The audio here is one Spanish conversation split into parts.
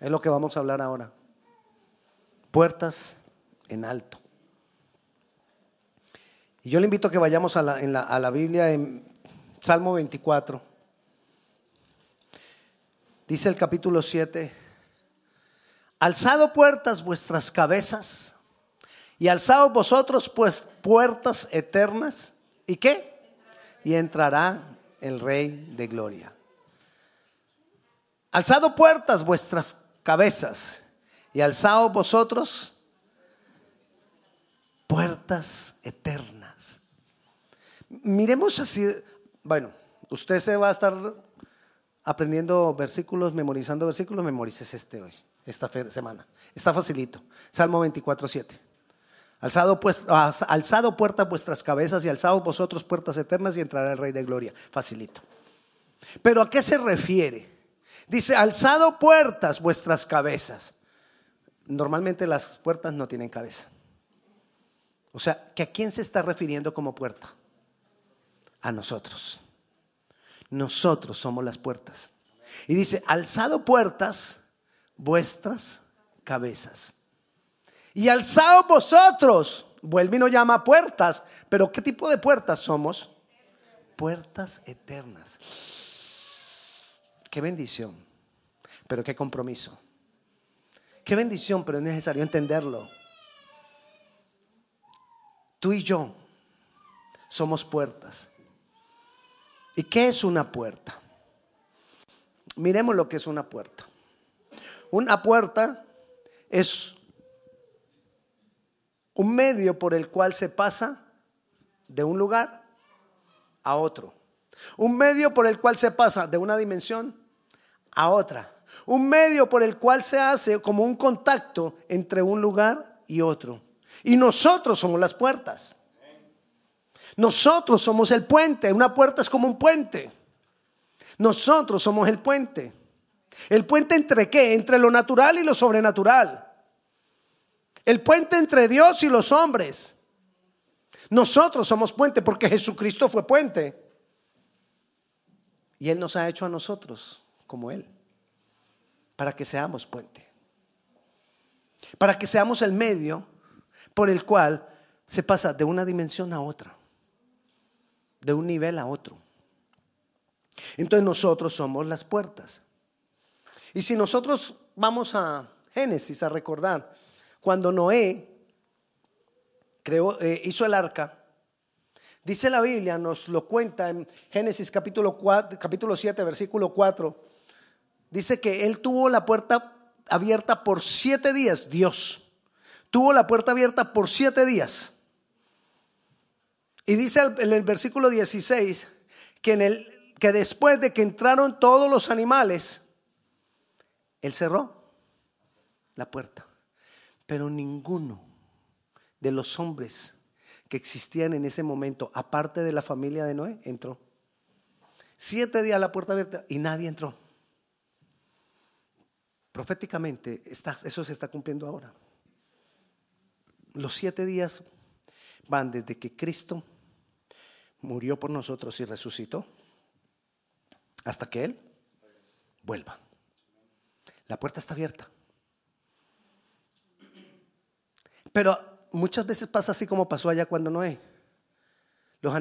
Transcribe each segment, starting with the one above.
Es lo que vamos a hablar ahora. Puertas en alto. Y yo le invito a que vayamos a la, a la Biblia en Salmo 24. Dice el capítulo 7, alzado puertas vuestras cabezas y alzado vosotros pues puertas eternas. ¿Y qué? Y entrará el Rey de Gloria. Alzado puertas vuestras cabezas y alzado vosotros puertas eternas. Miremos así, bueno, usted se va a estar aprendiendo versículos, memorizando versículos, memorices este hoy, esta semana. Está facilito. Salmo 24, 7. Alzado, pues, alzado puertas vuestras cabezas y alzado vosotros puertas eternas y entrará el Rey de Gloria. Facilito. Pero ¿a qué se refiere? Dice, alzado puertas vuestras cabezas. Normalmente las puertas no tienen cabeza. O sea, ¿que ¿a quién se está refiriendo como puerta? A nosotros. Nosotros somos las puertas. Y dice, alzado puertas vuestras cabezas. Y alzado vosotros, vuelve y nos llama puertas, pero ¿qué tipo de puertas somos? Puertas eternas. Qué bendición, pero qué compromiso. Qué bendición, pero es necesario entenderlo. Tú y yo somos puertas. ¿Y qué es una puerta? Miremos lo que es una puerta. Una puerta es un medio por el cual se pasa de un lugar a otro. Un medio por el cual se pasa de una dimensión a otra. Un medio por el cual se hace como un contacto entre un lugar y otro. Y nosotros somos las puertas. Nosotros somos el puente. Una puerta es como un puente. Nosotros somos el puente. ¿El puente entre qué? Entre lo natural y lo sobrenatural. El puente entre Dios y los hombres. Nosotros somos puente porque Jesucristo fue puente. Y Él nos ha hecho a nosotros como Él. Para que seamos puente. Para que seamos el medio por el cual se pasa de una dimensión a otra. De un nivel a otro. Entonces nosotros somos las puertas. Y si nosotros vamos a Génesis a recordar, cuando Noé creó, eh, hizo el arca, Dice la Biblia, nos lo cuenta en Génesis capítulo, 4, capítulo 7, versículo 4. Dice que él tuvo la puerta abierta por siete días, Dios. Tuvo la puerta abierta por siete días. Y dice en el versículo 16 que, en el, que después de que entraron todos los animales, él cerró la puerta. Pero ninguno de los hombres que existían en ese momento, aparte de la familia de Noé, entró. Siete días la puerta abierta y nadie entró. Proféticamente, eso se está cumpliendo ahora. Los siete días van desde que Cristo murió por nosotros y resucitó hasta que Él vuelva. La puerta está abierta. Pero muchas veces pasa así como pasó allá cuando Noé. Los,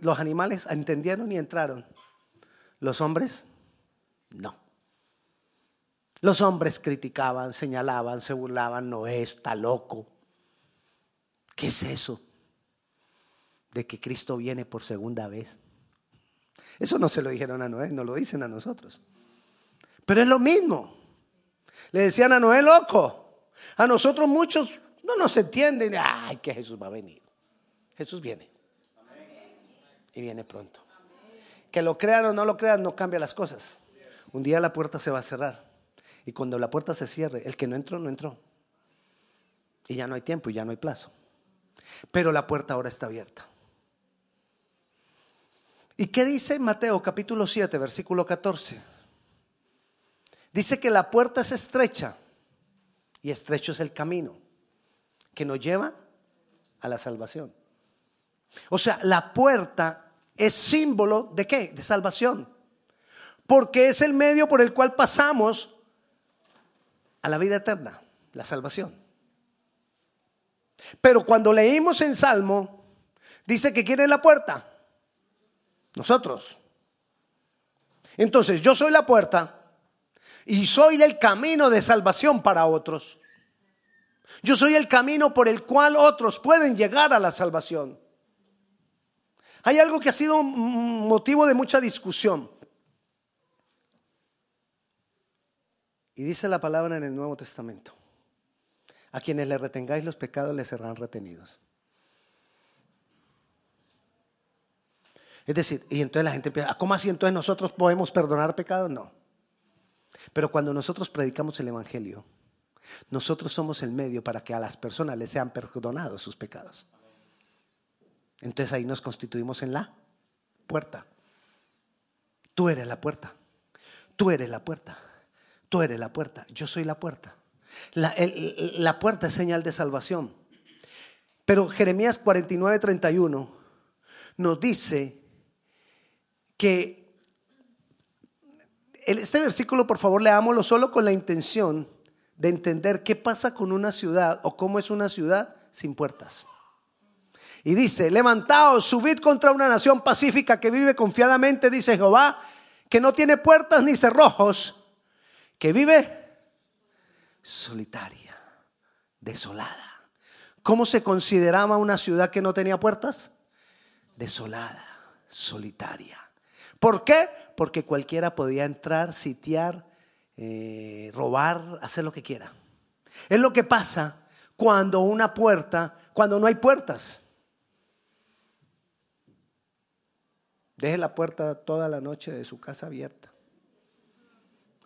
los animales entendieron y entraron. Los hombres, no. Los hombres criticaban, señalaban, se burlaban, Noé está loco. ¿Qué es eso? De que Cristo viene por segunda vez. Eso no se lo dijeron a Noé, no lo dicen a nosotros. Pero es lo mismo. Le decían a Noé loco. A nosotros muchos no nos entienden, ay, que Jesús va a venir. Jesús viene. Y viene pronto. Que lo crean o no lo crean, no cambia las cosas. Un día la puerta se va a cerrar. Y cuando la puerta se cierre, el que no entró, no entró. Y ya no hay tiempo y ya no hay plazo. Pero la puerta ahora está abierta. ¿Y qué dice Mateo capítulo 7, versículo 14? Dice que la puerta es estrecha y estrecho es el camino que nos lleva a la salvación. O sea, la puerta es símbolo de qué? De salvación. Porque es el medio por el cual pasamos a la vida eterna, la salvación. Pero cuando leímos en Salmo, dice que quiere la puerta. Nosotros. Entonces, yo soy la puerta y soy el camino de salvación para otros. Yo soy el camino por el cual otros pueden llegar a la salvación. Hay algo que ha sido motivo de mucha discusión. Y dice la palabra en el Nuevo Testamento. A quienes le retengáis los pecados les serán retenidos. Es decir, y entonces la gente empieza, ah, ¿cómo así entonces nosotros podemos perdonar pecados? No. Pero cuando nosotros predicamos el Evangelio, nosotros somos el medio para que a las personas les sean perdonados sus pecados. Entonces ahí nos constituimos en la puerta. Tú eres la puerta. Tú eres la puerta. Tú eres la puerta. Yo soy la puerta. La, la puerta es señal de salvación. Pero Jeremías 49, 31 nos dice que este versículo, por favor, leámoslo solo con la intención de entender qué pasa con una ciudad o cómo es una ciudad sin puertas. Y dice, levantaos, subid contra una nación pacífica que vive confiadamente, dice Jehová, que no tiene puertas ni cerrojos, que vive solitaria, desolada. ¿Cómo se consideraba una ciudad que no tenía puertas? Desolada, solitaria. ¿Por qué? Porque cualquiera podía entrar, sitiar, eh, robar, hacer lo que quiera. Es lo que pasa cuando una puerta, cuando no hay puertas. Deje la puerta toda la noche de su casa abierta.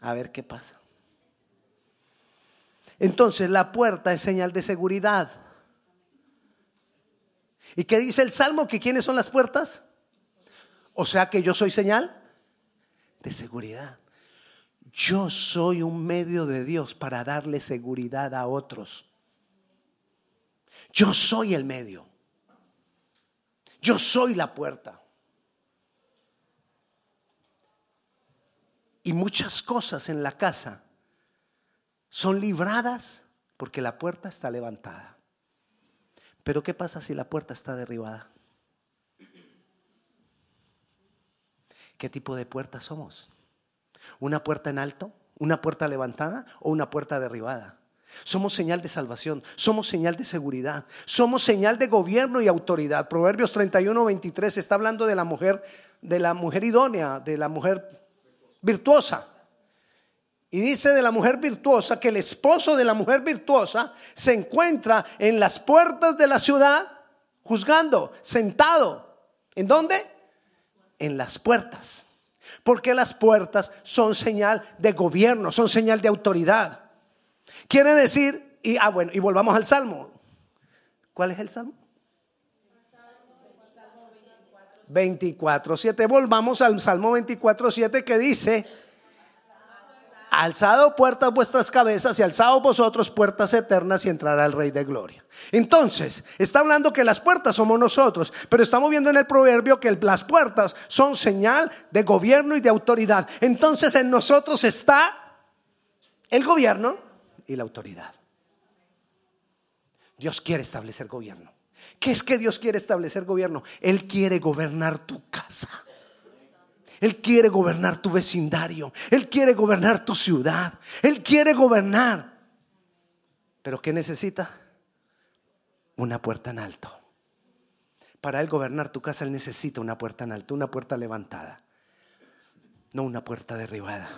A ver qué pasa. Entonces la puerta es señal de seguridad. ¿Y qué dice el Salmo? ¿Que quiénes son las puertas? O sea que yo soy señal de seguridad. Yo soy un medio de Dios para darle seguridad a otros. Yo soy el medio. Yo soy la puerta. Y muchas cosas en la casa son libradas porque la puerta está levantada. Pero ¿qué pasa si la puerta está derribada? ¿Qué tipo de puerta somos? ¿Una puerta en alto? ¿Una puerta levantada o una puerta derribada? Somos señal de salvación, somos señal de seguridad, somos señal de gobierno y autoridad. Proverbios 31, 23 está hablando de la mujer, de la mujer idónea, de la mujer virtuosa. Y dice de la mujer virtuosa que el esposo de la mujer virtuosa se encuentra en las puertas de la ciudad juzgando, sentado. ¿En dónde? en las puertas. Porque las puertas son señal de gobierno, son señal de autoridad. Quiere decir, y ah, bueno, y volvamos al salmo. ¿Cuál es el salmo? 24, 7. Volvamos al salmo 24, 7 que dice alzado puertas vuestras cabezas y alzado vosotros puertas eternas y entrará el Rey de Gloria. Entonces, está hablando que las puertas somos nosotros, pero estamos viendo en el proverbio que las puertas son señal de gobierno y de autoridad. Entonces en nosotros está el gobierno y la autoridad. Dios quiere establecer gobierno. ¿Qué es que Dios quiere establecer gobierno? Él quiere gobernar tu casa. Él quiere gobernar tu vecindario. Él quiere gobernar tu ciudad. Él quiere gobernar. Pero ¿qué necesita? Una puerta en alto. Para Él gobernar tu casa, Él necesita una puerta en alto, una puerta levantada, no una puerta derribada.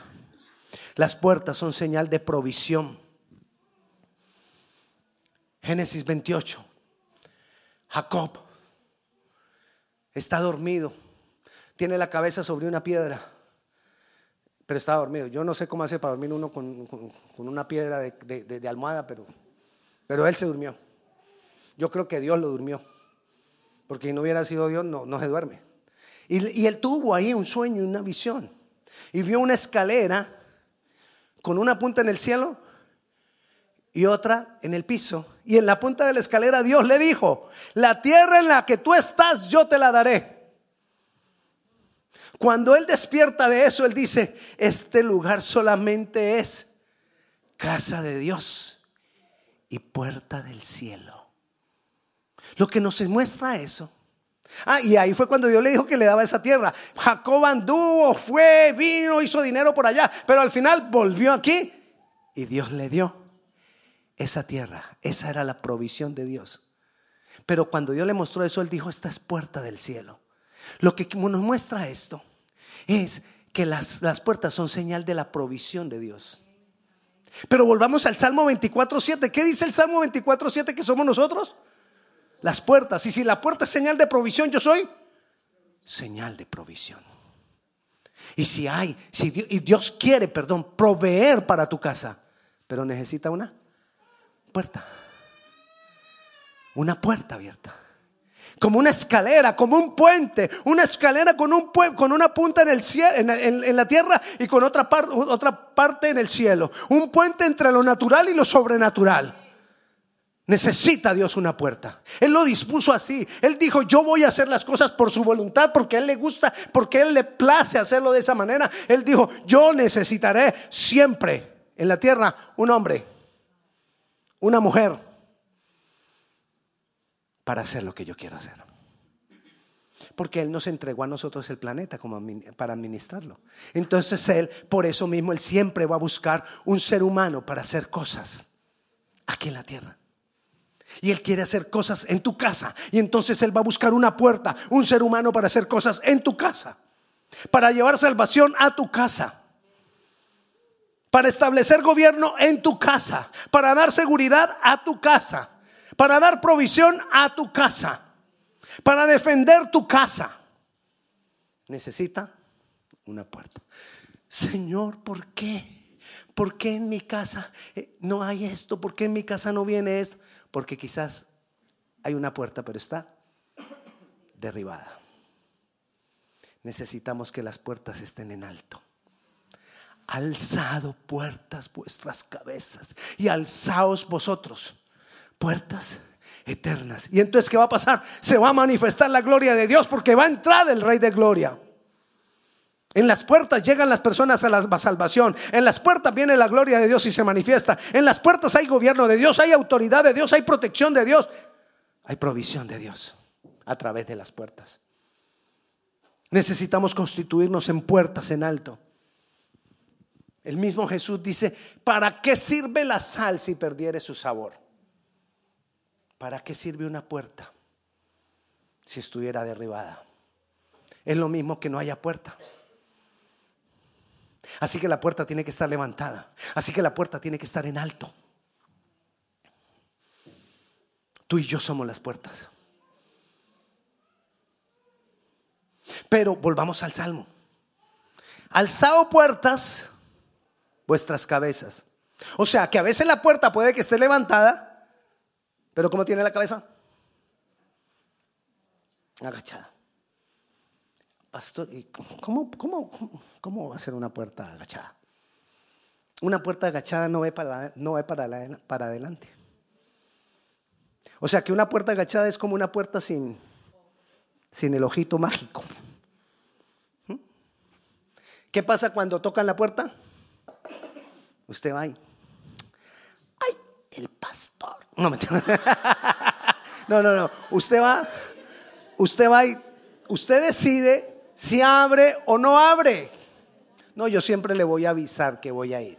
Las puertas son señal de provisión. Génesis 28. Jacob está dormido tiene la cabeza sobre una piedra, pero está dormido. Yo no sé cómo hace para dormir uno con, una piedra de, almohada, pero, él se durmió. Yo creo que Dios lo durmió, porque si no hubiera sido Dios, no, no se duerme. Y, y él tuvo ahí un sueño, una visión, y vio una escalera con una punta en el cielo y otra en el piso. Y en la punta de la escalera Dios le dijo, la tierra en la que tú estás yo te la daré. Cuando él despierta de eso, él dice, este lugar solamente es casa de Dios y puerta del cielo. Lo que nos muestra eso. Ah, y ahí fue cuando Dios le dijo que le daba esa tierra. Jacob anduvo, fue, vino, hizo dinero por allá, pero al final volvió aquí y Dios le dio esa tierra. Esa era la provisión de Dios. Pero cuando Dios le mostró eso, él dijo, esta es puerta del cielo. Lo que nos muestra esto es que las, las puertas son señal de la provisión de Dios. Pero volvamos al Salmo 24.7. ¿Qué dice el Salmo 24.7 que somos nosotros? Las puertas. Y si la puerta es señal de provisión, yo soy señal de provisión. Y si hay, si Dios, y Dios quiere, perdón, proveer para tu casa, pero necesita una puerta. Una puerta abierta como una escalera, como un puente, una escalera con, un, con una punta en, el cielo, en, la tierra y con otra, otra parte en el cielo. Un puente entre lo natural y lo sobrenatural. Necesita Dios una puerta. Él lo dispuso así. Él dijo, yo voy a hacer las cosas por su voluntad, porque a Él le gusta, porque a Él le place hacerlo de esa manera. Él dijo, yo necesitaré siempre en la tierra un hombre, una mujer para hacer lo que yo quiero hacer. Porque Él nos entregó a nosotros el planeta como para administrarlo. Entonces Él, por eso mismo, Él siempre va a buscar un ser humano para hacer cosas aquí en la tierra. Y Él quiere hacer cosas en tu casa. Y entonces Él va a buscar una puerta, un ser humano para hacer cosas en tu casa. Para llevar salvación a tu casa. Para establecer gobierno en tu casa. Para dar seguridad a tu casa para dar provisión a tu casa, para defender tu casa, necesita una puerta. Señor, ¿por qué? ¿Por qué en mi casa eh, no hay esto? ¿Por qué en mi casa no viene esto? Porque quizás hay una puerta, pero está derribada. Necesitamos que las puertas estén en alto. Alzado puertas vuestras cabezas y alzaos vosotros puertas eternas. Y entonces, ¿qué va a pasar? Se va a manifestar la gloria de Dios porque va a entrar el Rey de Gloria. En las puertas llegan las personas a la salvación. En las puertas viene la gloria de Dios y se manifiesta. En las puertas hay gobierno de Dios, hay autoridad de Dios, hay protección de Dios, hay provisión de Dios a través de las puertas. Necesitamos constituirnos en puertas en alto. El mismo Jesús dice, ¿para qué sirve la sal si perdiere su sabor? ¿Para qué sirve una puerta si estuviera derribada? Es lo mismo que no haya puerta. Así que la puerta tiene que estar levantada. Así que la puerta tiene que estar en alto. Tú y yo somos las puertas. Pero volvamos al Salmo. Alzado puertas vuestras cabezas. O sea que a veces la puerta puede que esté levantada pero ¿cómo tiene la cabeza? Agachada. Pastor, ¿cómo, cómo, cómo va a ser una puerta agachada? Una puerta agachada no ve para, no ve para, para adelante. O sea que una puerta agachada es como una puerta sin, sin el ojito mágico. ¿Mm? ¿Qué pasa cuando tocan la puerta? Usted va ahí No, no, no, no. Usted va, usted va y usted decide si abre o no abre. No, yo siempre le voy a avisar que voy a ir.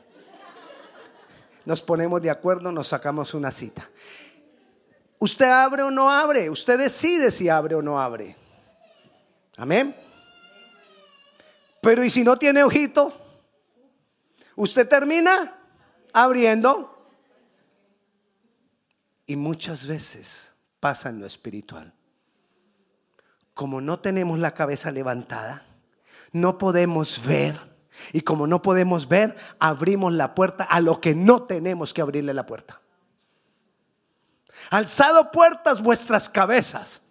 Nos ponemos de acuerdo, nos sacamos una cita. Usted abre o no abre, usted decide si abre o no abre. Amén. Pero ¿y si no tiene ojito? Usted termina abriendo y muchas veces pasa en lo espiritual. Como no tenemos la cabeza levantada, no podemos ver. Y como no podemos ver, abrimos la puerta a lo que no tenemos que abrirle la puerta. Alzado puertas vuestras cabezas.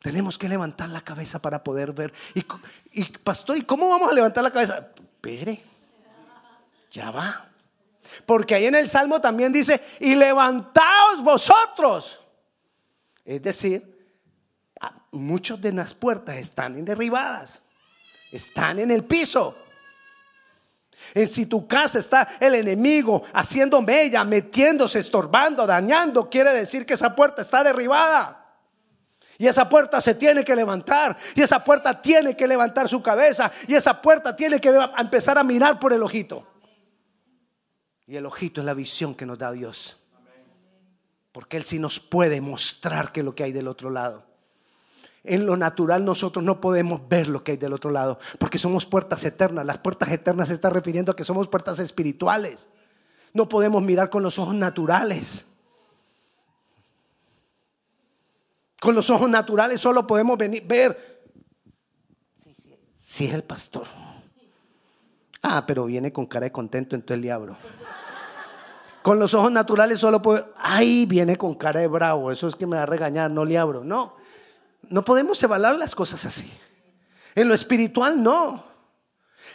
Tenemos que levantar la cabeza para poder ver. Y, y pastor, ¿y cómo vamos a levantar la cabeza? Espere, ya va. Porque ahí en el Salmo también dice, y levantaos vosotros. Es decir, muchas de las puertas están derribadas, están en el piso. En si tu casa está el enemigo haciendo mella, metiéndose, estorbando, dañando, quiere decir que esa puerta está derribada. Y esa puerta se tiene que levantar. Y esa puerta tiene que levantar su cabeza. Y esa puerta tiene que empezar a mirar por el ojito. Y el ojito es la visión que nos da Dios. Porque Él sí nos puede mostrar que lo que hay del otro lado. En lo natural nosotros no podemos ver lo que hay del otro lado, porque somos puertas eternas. Las puertas eternas se está refiriendo a que somos puertas espirituales. No podemos mirar con los ojos naturales. Con los ojos naturales solo podemos venir, ver si es el pastor. Ah, pero viene con cara de contento, entonces el diablo. Con los ojos naturales solo puedo, ay, viene con cara de bravo, eso es que me va a regañar, no le abro. No, no podemos evaluar las cosas así. En lo espiritual no.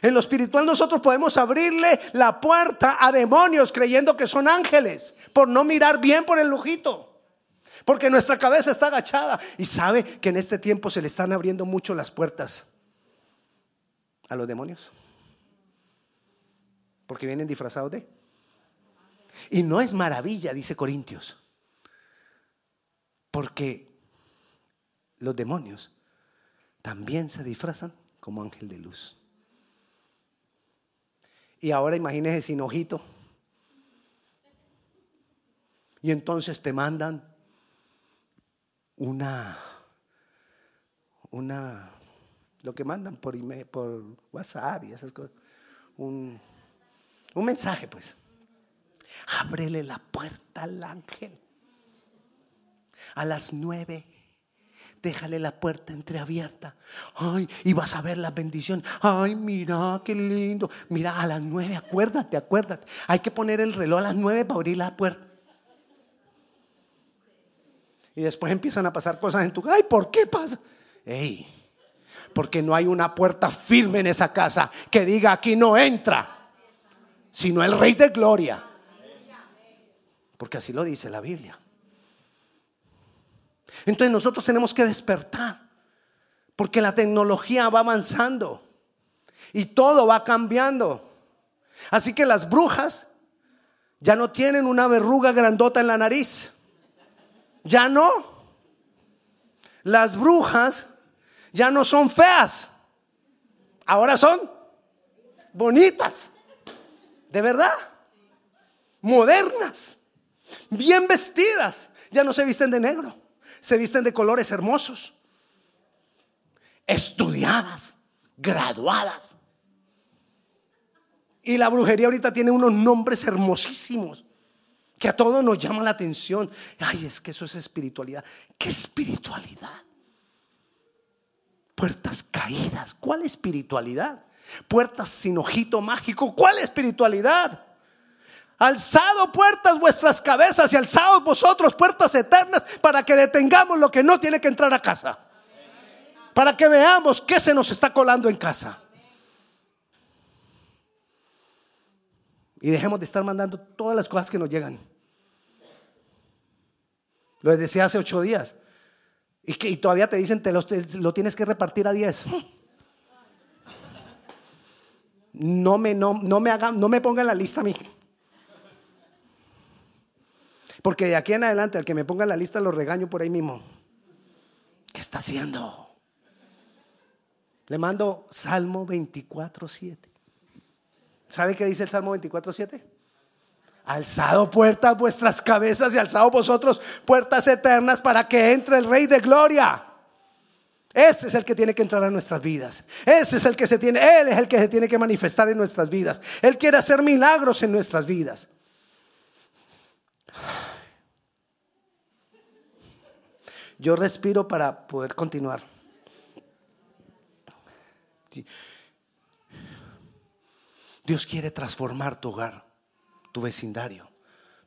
En lo espiritual nosotros podemos abrirle la puerta a demonios creyendo que son ángeles por no mirar bien por el lujito. Porque nuestra cabeza está agachada y sabe que en este tiempo se le están abriendo mucho las puertas a los demonios. Porque vienen disfrazados de. Y no es maravilla, dice Corintios. Porque los demonios también se disfrazan como ángel de luz. Y ahora imagínese sin ojito. Y entonces te mandan una, una, lo que mandan por, email, por WhatsApp y esas cosas, un, un mensaje pues. Ábrele la puerta al ángel a las nueve déjale la puerta entreabierta. Ay, y vas a ver la bendición. Ay, mira, qué lindo. Mira, a las nueve, acuérdate, acuérdate. Hay que poner el reloj a las nueve para abrir la puerta. Y después empiezan a pasar cosas en tu casa. Ay, ¿por qué pasa? Ey, porque no hay una puerta firme en esa casa que diga aquí no entra, sino el Rey de Gloria. Porque así lo dice la Biblia. Entonces nosotros tenemos que despertar, porque la tecnología va avanzando y todo va cambiando. Así que las brujas ya no tienen una verruga grandota en la nariz. Ya no. Las brujas ya no son feas. Ahora son bonitas. De verdad. Modernas. Bien vestidas. Ya no se visten de negro se visten de colores hermosos, estudiadas, graduadas. Y la brujería ahorita tiene unos nombres hermosísimos que a todos nos llama la atención. Ay, es que eso es espiritualidad. ¿Qué espiritualidad? Puertas caídas. ¿Cuál espiritualidad? Puertas sin ojito mágico. ¿Cuál espiritualidad? Alzado puertas vuestras cabezas y alzados vosotros puertas eternas para que detengamos lo que no tiene que entrar a casa. Para que veamos qué se nos está colando en casa. Y dejemos de estar mandando todas las cosas que nos llegan. Lo decía hace ocho días. Y, todavía te dicen, te lo, lo, tienes que repartir a diez. No me, no, no me hagan, no me pongan la lista a mí. Porque de aquí en adelante, al que me ponga la lista, lo regaño por ahí mismo. ¿Qué está haciendo? Le mando Salmo 24, 7. ¿Sabe qué dice el Salmo 24, 7? Alzado puertas vuestras cabezas y alzado vosotros puertas eternas para que entre el Rey de Gloria. Ese es el que tiene que entrar a nuestras vidas. Ese es el que se tiene, Él es el que se tiene que manifestar en nuestras vidas. Él quiere hacer milagros en nuestras vidas. Yo respiro para poder continuar. Dios quiere transformar tu hogar, tu vecindario,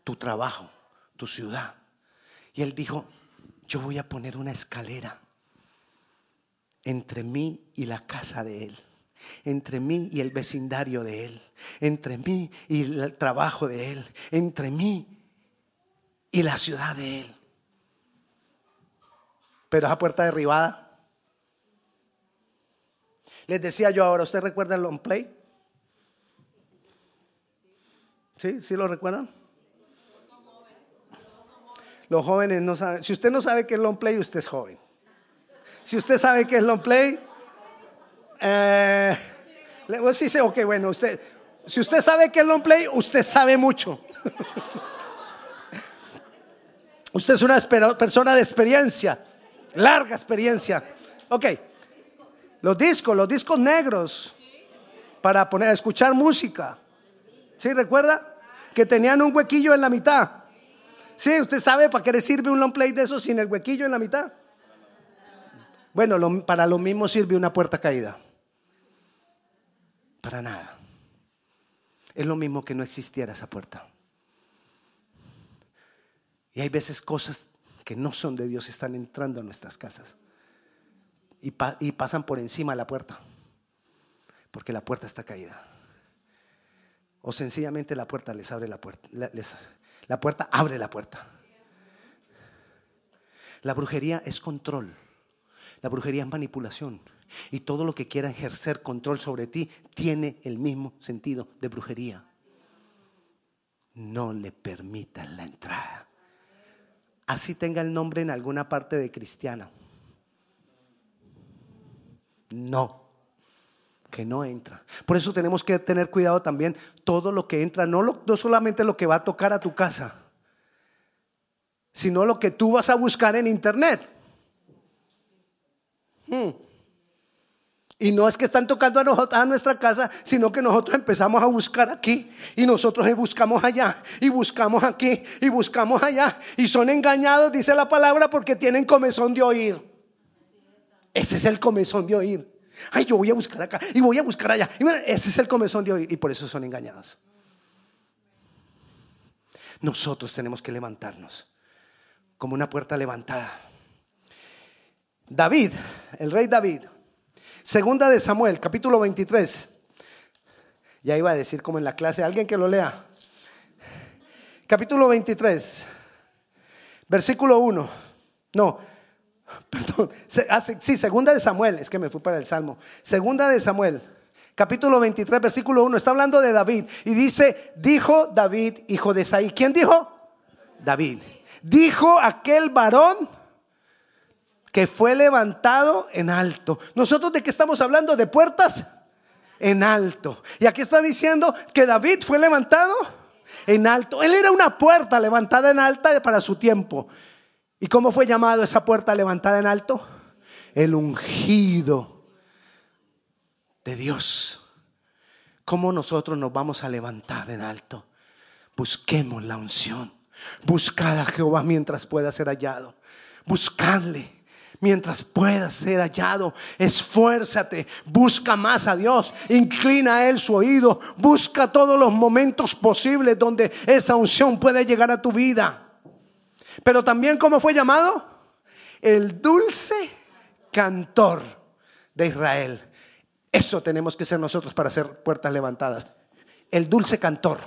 tu trabajo, tu ciudad. Y Él dijo, yo voy a poner una escalera entre mí y la casa de Él, entre mí y el vecindario de Él, entre mí y el trabajo de Él, entre mí y la ciudad de Él. Pero esa puerta derribada. Les decía yo ahora, ¿usted recuerda el long play? ¿Sí? ¿Sí lo recuerdan? Los jóvenes no saben. Si usted no sabe qué es long play, usted es joven. Si usted sabe qué es long play, sí, sí, ok, bueno, usted, si usted sabe qué es long play, usted sabe mucho. usted es una persona de experiencia, larga experiencia. Ok, los discos, los discos negros para poner escuchar música. ¿Sí recuerda? Que tenían un huequillo en la mitad. Sí, usted sabe para qué le sirve un long play de eso sin el huequillo en la mitad. Bueno, para lo mismo sirve una puerta caída. Para nada. Es lo mismo que no existiera esa puerta. Y hay veces cosas que no son de Dios están entrando a nuestras casas y, pasan por encima de la puerta, porque la puerta está caída. O sencillamente la puerta les abre la puerta. Les, la puerta abre la puerta. La brujería es control. La brujería es manipulación. Y todo lo que quiera ejercer control sobre ti tiene el mismo sentido de brujería. No le permitan la entrada. Así tenga el nombre en alguna parte de cristiana. No que no entra. Por eso tenemos que tener cuidado también todo lo que entra, no, no solamente lo que va a tocar a tu casa, sino lo que tú vas a buscar en internet. Hmm. Y no es que están tocando a, nuestra casa, sino que nosotros empezamos a buscar aquí y nosotros buscamos allá y buscamos aquí y buscamos allá y son engañados, dice la palabra, porque tienen comezón de oír. Ese es el comezón de oír. Ay, yo voy a buscar acá y voy a buscar allá. Y ese es el comezón de hoy y por eso son engañados. Nosotros tenemos que levantarnos como una puerta levantada. David, el rey David, segunda de Samuel, capítulo 23. Ya iba a decir como en la clase, alguien que lo lea. Capítulo 23, versículo 1. No, Perdón, ah, sí, segunda de Samuel, es que me fui para el Salmo. Segunda de Samuel, capítulo 23, versículo 1, está hablando de David y dice, dijo David, hijo de Saí. ¿Quién dijo? David. Dijo aquel varón que fue levantado en alto. ¿Nosotros de qué estamos hablando? ¿De puertas? En alto. Y aquí está diciendo que David fue levantado en alto. Él era una puerta levantada en alta para su tiempo. ¿Y cómo fue llamado esa puerta levantada en alto? El ungido de Dios. ¿Cómo nosotros nos vamos a levantar en alto? Busquemos la unción. Buscad a Jehová mientras pueda ser hallado. Buscadle mientras pueda ser hallado. Esfuérzate, busca más a Dios, inclina a Él su oído, busca todos los momentos posibles donde esa unción puede llegar a tu vida. Pero también, ¿cómo fue llamado? El dulce cantor de Israel. Eso tenemos que ser nosotros para hacer puertas levantadas. El dulce cantor.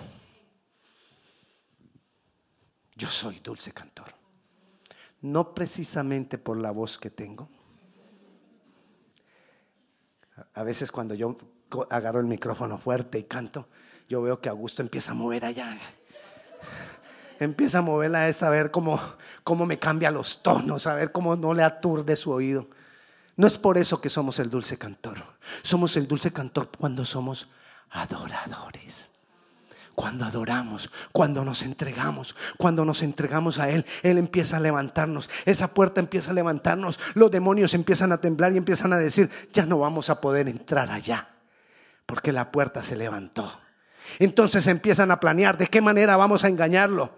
Yo soy dulce cantor. No precisamente por la voz que tengo. A veces cuando yo agarro el micrófono fuerte y canto, yo veo que Augusto empieza a mover allá empieza a moverla a ver cómo, cómo me cambia los tonos, a ver cómo no le aturde su oído. No es por eso que somos el dulce cantor. Somos el dulce cantor cuando somos adoradores. Cuando adoramos, cuando nos entregamos, cuando nos entregamos a Él, Él empieza a levantarnos. Esa puerta empieza a levantarnos. Los demonios empiezan a temblar y empiezan a decir, ya no vamos a poder entrar allá, porque la puerta se levantó. Entonces empiezan a planear de qué manera vamos a engañarlo.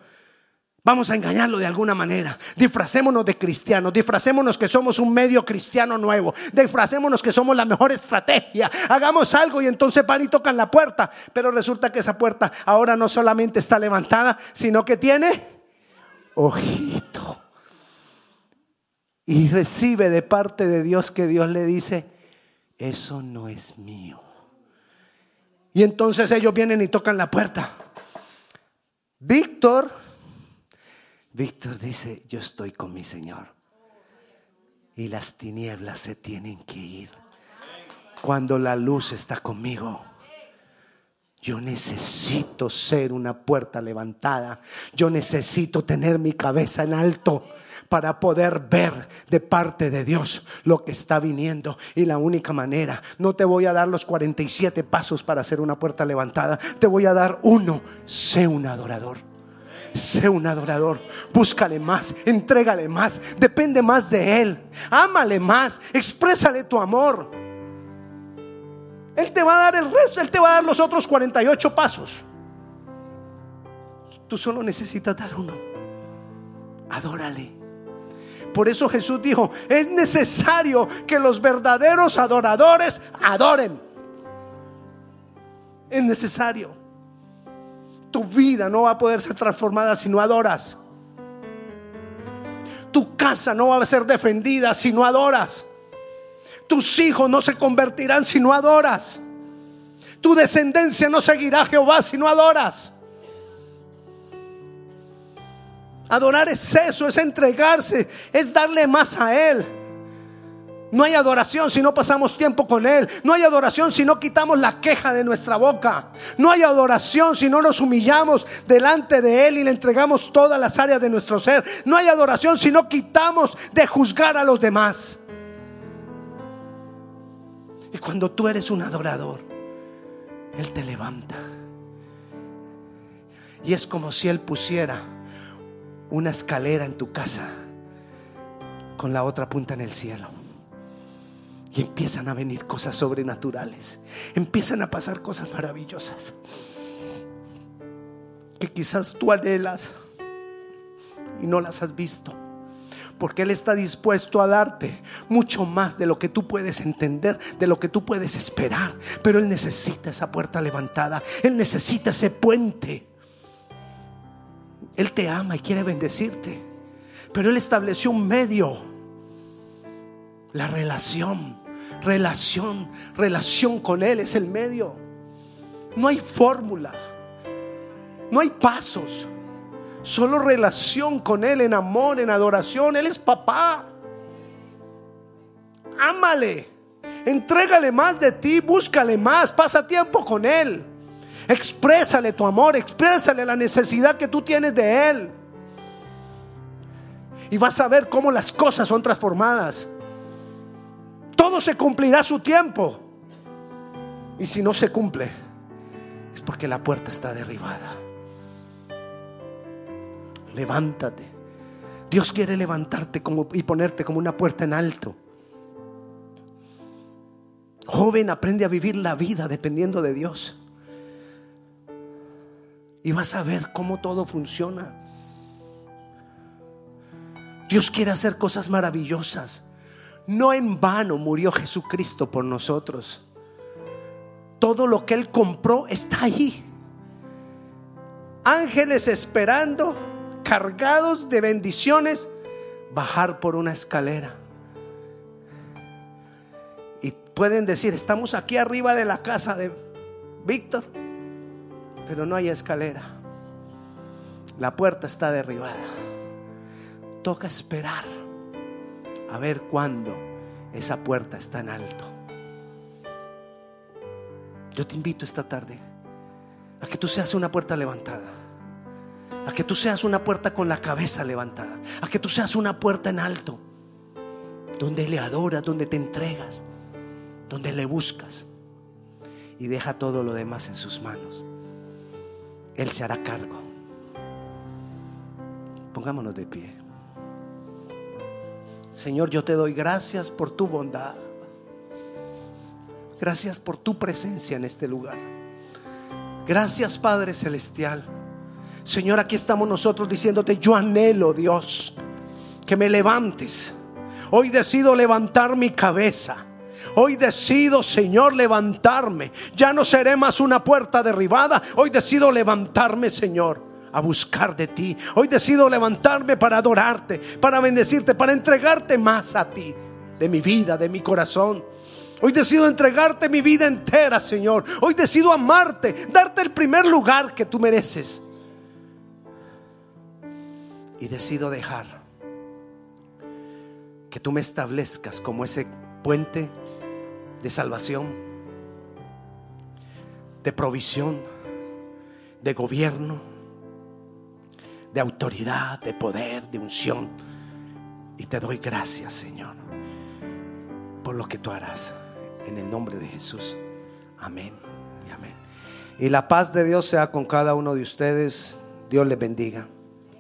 Vamos a engañarlo de alguna manera. Disfracémonos de cristianos, disfracémonos que somos un medio cristiano nuevo, disfracémonos que somos la mejor estrategia. Hagamos algo y entonces van y tocan la puerta. Pero resulta que esa puerta ahora no solamente está levantada, sino que tiene ojito. Y recibe de parte de Dios que Dios le dice, eso no es mío. Y entonces ellos vienen y tocan la puerta. Víctor, Víctor dice, yo estoy con mi Señor. Y las tinieblas se tienen que ir. Cuando la luz está conmigo, Yo necesito ser una puerta levantada. Yo necesito tener mi cabeza en alto para poder ver de parte de Dios lo que está viniendo. Y la única manera, no te voy a dar los 47 pasos para hacer una puerta levantada, te voy a dar uno, sé un adorador. Sé un adorador, búscale más, entrégale más, depende más de Él, ámale más, exprésale tu amor. Él te va a dar el resto, Él te va a dar los otros 48 pasos. Tú solo necesitas dar uno. Adórale. Por eso Jesús dijo, es necesario que los verdaderos adoradores adoren. Es necesario. Tu vida no va a poder ser transformada si no adoras. Tu casa no va a ser defendida si no adoras. Tus hijos no se convertirán si no adoras. Tu descendencia no seguirá a Jehová si no adoras. Adorar es eso, es entregarse, es darle más a Él. No hay adoración si no pasamos tiempo con Él. No hay adoración si no quitamos la queja de nuestra boca. No hay adoración si no nos humillamos delante de Él y le entregamos todas las áreas de nuestro ser. No hay adoración si no quitamos de juzgar a los demás. Y cuando tú eres un adorador, Él te levanta. Y es como si Él pusiera una escalera en tu casa con la otra punta en el cielo. Y empiezan a venir cosas sobrenaturales. Empiezan a pasar cosas maravillosas. Que quizás tú anhelas y no las has visto. Porque Él está dispuesto a darte mucho más de lo que tú puedes entender, de lo que tú puedes esperar. Pero Él necesita esa puerta levantada. Él necesita ese puente. Él te ama y quiere bendecirte. Pero Él estableció un medio. La relación. Relación. Relación con Él es el medio. No hay fórmula. No hay pasos. Solo relación con Él en amor, en adoración. Él es papá. Ámale. Entrégale más de ti, búscale más, pasa tiempo con Él. Exprésale tu amor, exprésale la necesidad que tú tienes de Él. Y vas a ver cómo las cosas son transformadas. Todo se cumplirá a su tiempo. Y si no se cumple, es porque la puerta está derribada levántate. Dios quiere levantarte y ponerte como una puerta en alto. Joven, aprende a vivir la vida dependiendo de Dios. Y vas a ver cómo todo funciona. Dios quiere hacer cosas maravillosas. No en vano murió Jesucristo por nosotros. Todo lo que Él compró está ahí. Ángeles esperando cargados de bendiciones, bajar por una escalera. Y pueden decir, estamos aquí arriba de la casa de Víctor, pero no hay escalera. La puerta está derribada. Toca esperar a ver cuándo esa puerta está en alto. Yo te invito esta tarde a que tú seas una puerta levantada a que tú seas una puerta con la cabeza levantada, a que tú seas una puerta en alto, donde le adoras, donde te entregas, donde le buscas y deja todo lo demás en sus manos. Él se hará cargo. Pongámonos de pie. Señor, yo te doy gracias por tu bondad. Gracias por tu presencia en este lugar. Gracias Padre Celestial Señor, aquí estamos nosotros diciéndote, yo anhelo, Dios, que me levantes. Hoy decido levantar mi cabeza. Hoy decido, Señor, levantarme. Ya no seré más una puerta derribada. Hoy decido levantarme, Señor, a buscar de ti. Hoy decido levantarme para adorarte, para bendecirte, para entregarte más a ti, de mi vida, de mi corazón. Hoy decido entregarte mi vida entera, Señor. Hoy decido amarte, darte el primer lugar que tú mereces y decido dejar que tú me establezcas como ese puente de salvación, de provisión de gobierno, de autoridad, de poder, de unción. Y te doy gracias, Señor, por lo que tú harás. En el nombre de Jesús. Amén y amén. Y la paz de Dios sea con cada uno de ustedes. Dios les bendiga.